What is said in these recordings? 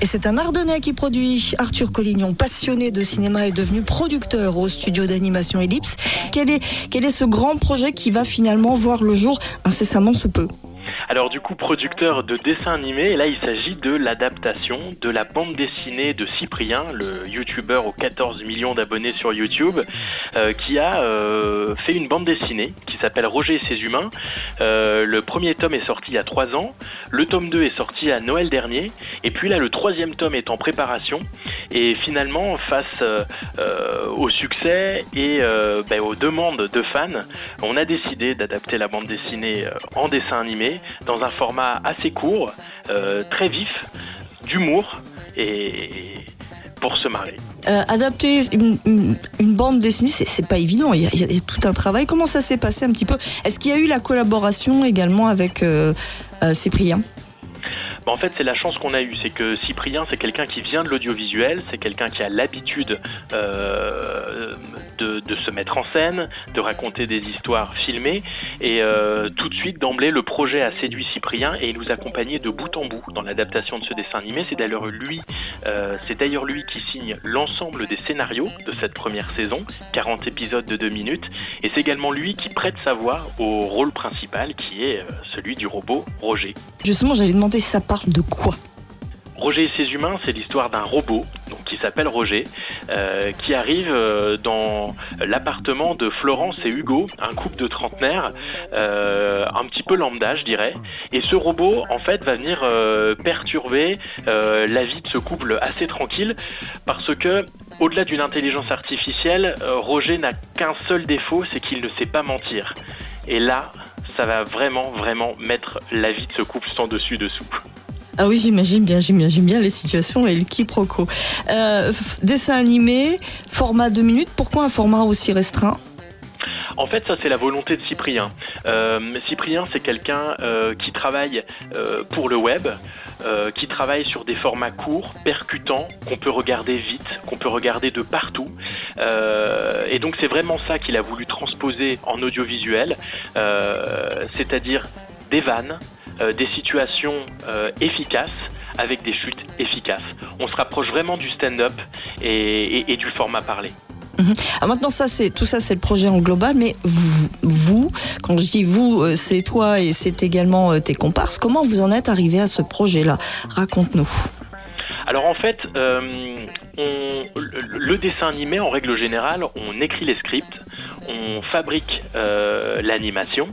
Et c'est un Ardennais qui produit. Arthur Collignon, passionné de cinéma, est devenu producteur au studio d'animation Ellipse. Quel est, quel est ce grand projet qui va finalement voir le jour incessamment sous peu? Alors du coup, producteur de dessins animés, là il s'agit de l'adaptation de la bande dessinée de Cyprien, le youtubeur aux 14 millions d'abonnés sur YouTube, euh, qui a euh, fait une bande dessinée qui s'appelle Roger et ses humains. Euh, le premier tome est sorti il y a 3 ans, le tome 2 est sorti à Noël dernier, et puis là le troisième tome est en préparation. Et finalement, face au succès et ben, aux demandes de fans, on a décidé d'adapter la bande dessinée en dessin animé dans un format assez court, euh, très vif, d'humour et pour se marrer. Euh, adapter une, bande dessinée, c'est pas évident. Il y, a, tout un travail. Comment ça s'est passé un petit peu? Est-ce qu'il y a eu la collaboration également avec euh, Cyprien? Bah, en fait, c'est la chance qu'on a eue. C'est que Cyprien, c'est quelqu'un qui vient de l'audiovisuel, c'est quelqu'un qui a l'habitude de, se mettre en scène, de raconter des histoires filmées. Et euh, tout de suite, d'emblée, le projet a séduit Cyprien et il nous accompagnait de bout en bout dans l'adaptation de ce dessin animé. C'est d'ailleurs lui, euh, lui qui signe l'ensemble des scénarios de cette première saison, 40 épisodes de 2 minutes. Et c'est également lui qui prête sa voix au rôle principal qui est euh, celui du robot Roger. Justement, j'allais demander, ça de quoi Roger et ses humains, c'est l'histoire d'un robot donc, qui s'appelle Roger, euh, qui arrive euh, dans l'appartement de Florence et Hugo, un couple de trentenaires, euh, un petit peu lambda, je dirais. Et ce robot, en fait, va venir perturber la vie de ce couple assez tranquille, parce que au-delà d'une intelligence artificielle, Roger n'a qu'un seul défaut, c'est qu'il ne sait pas mentir. Et là, ça va vraiment, vraiment mettre la vie de ce couple sans dessus dessous. Ah oui, j'imagine bien, j'imagine bien les situations et le quiproquo. Euh, dessin animé, format 2 minutes, pourquoi un format aussi restreint? En fait, ça c'est la volonté de Cyprien. Euh, Cyprien, c'est quelqu'un euh, qui travaille pour le web, qui travaille sur des formats courts, percutants, qu'on peut regarder vite, qu'on peut regarder de partout. et donc c'est vraiment ça qu'il a voulu transposer en audiovisuel, c'est-à-dire des vannes, des situations euh, efficaces avec des chutes efficaces. On se rapproche vraiment du stand-up et, du format parlé. Mhm. maintenant, ça, c'est tout ça, c'est le projet en global. Mais vous, quand je dis vous, euh, c'est toi et c'est également tes comparses. Comment vous en êtes arrivé à ce projet-là? Raconte-nous. Alors en fait, le dessin animé, en règle générale, on écrit les scripts, on fabrique l'animation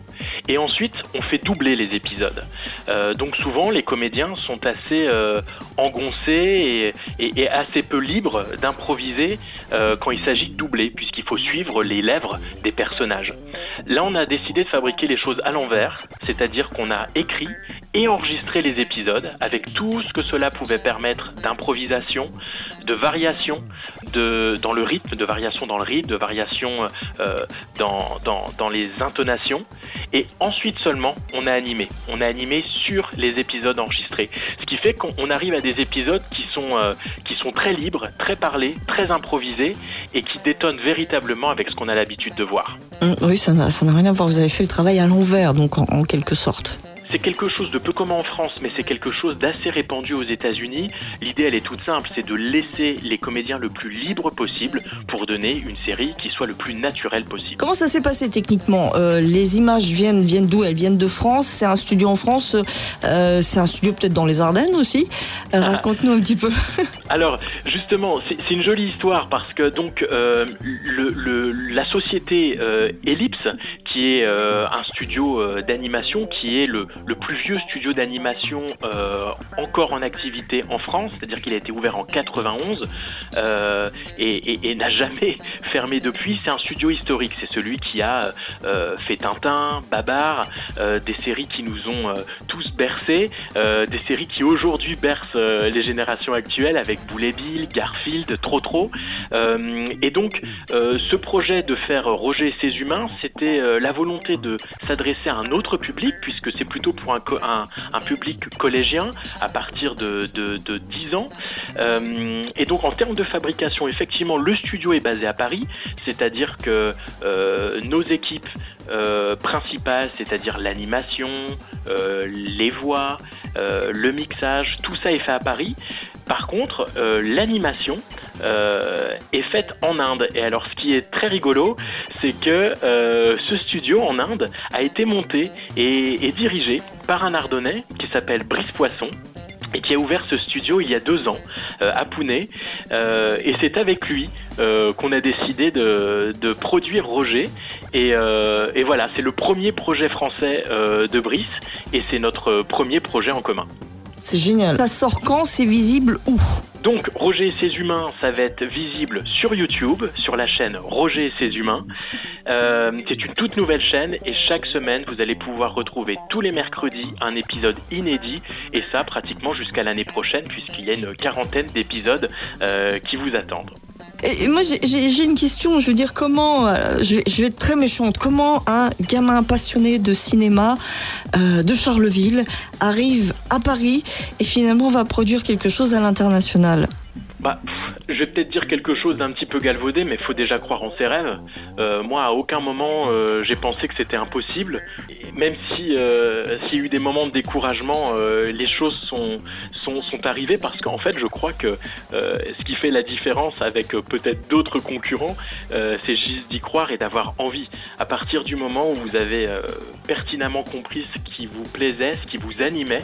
et ensuite on fait doubler les épisodes. Euh, donc souvent les comédiens sont assez euh, engoncés et, assez peu libres d'improviser euh, quand il s'agit de doubler, puisqu'il faut suivre les lèvres des personnages. Là on a décidé de fabriquer les choses à l'envers, c'est-à-dire qu'on a écrit et enregistré les épisodes avec tout ce que cela pouvait permettre d'improvisation, de variation de, dans le rythme, de variation dans le rythme, de variation dans, les intonations. Et ensuite seulement, on a animé. On a animé sur les épisodes enregistrés. Ce qui fait qu'on arrive à des épisodes qui sont, euh, qui sont très libres, très parlés, très improvisés et qui détonnent véritablement avec ce qu'on a l'habitude de voir. Hum, oui, ça n'a rien à voir. Vous avez fait le travail à l'envers, donc en quelque sorte c'est quelque chose de peu commun en France, mais c'est quelque chose d'assez répandu aux États-Unis. L'idée, elle est toute simple, c'est de laisser les comédiens le plus libres possible pour donner une série qui soit le plus naturelle possible. Comment ça s'est passé techniquement euh, Les images viennent, viennent d'où? Elles viennent de France? C'est un studio en France? Euh, c'est un studio peut-être dans les Ardennes aussi? Euh, ah. Raconte-nous un petit peu. Alors, justement, c'est une jolie histoire parce que donc le, la société Ellipse, qui est un studio d'animation, qui est le, plus vieux studio d'animation euh, encore en activité en France, c'est-à-dire qu'il a été ouvert en 91 euh, et, n'a jamais fermé depuis. C'est un studio historique, c'est celui qui a euh, fait Tintin, Babar, des séries qui nous ont tous bercés, des séries qui aujourd'hui bercent les générations actuelles avec Boulet Bill, Garfield, Trop Trop. Et donc, ce projet de faire Roger et ses humains, c'était la volonté de s'adresser à un autre public, puisque c'est plutôt pour un, public collégien à partir de, de, 10 ans. Euh, et donc en termes de fabrication, effectivement, le studio est basé à Paris, c'est-à-dire que euh, nos équipes principal, c'est-à-dire l'animation, les voix, le mixage, tout ça est fait à Paris. Par contre, l'animation est faite en Inde. Et alors, ce qui est très rigolo, c'est que ce studio en Inde a été monté et, dirigé par un Ardennais qui s'appelle Brice Poisson et qui a ouvert ce studio il y a deux ans euh, à Pune. Euh, et c'est avec lui euh, qu'on a décidé de, produire Roger. Et voilà, c'est le premier projet français de Brice et c'est notre premier projet en commun. C'est génial. Ça sort quand? C'est visible où? Donc Roger et ses humains, ça va être visible sur YouTube, sur la chaîne Roger et ses humains. Euh, c'est une toute nouvelle chaîne et chaque semaine, vous allez pouvoir retrouver tous les mercredis un épisode inédit et ça pratiquement jusqu'à l'année prochaine puisqu'il y a une quarantaine d'épisodes euh, qui vous attendent. Moi, j'ai une question. Je veux dire, comment, euh, je, vais, être très méchante, comment un gamin passionné de cinéma euh, de Charleville arrive à Paris et finalement va produire quelque chose à l'international? Bah, je vais peut-être dire quelque chose d'un petit peu galvaudé, mais il faut déjà croire en ses rêves. Euh, moi, à aucun moment, euh, j'ai pensé que c'était impossible. même si euh, s'il y a eu des moments de découragement, les choses sont, arrivées parce qu'en fait, je crois que ce qui fait la différence avec peut-être d'autres concurrents, c'est juste d'y croire et d'avoir envie. À partir du moment où vous avez pertinemment compris ce qui vous plaisait, ce qui vous animait,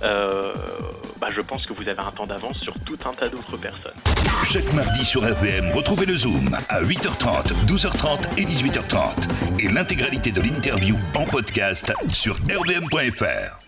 bah, je pense que vous avez un temps d'avance sur tout un tas d'autres personnes. Chaque mardi sur RVM, retrouvez le Zoom à 8h30, 12h30 et 18h30. Et l'intégralité de l'interview en podcast sur rvm.fr.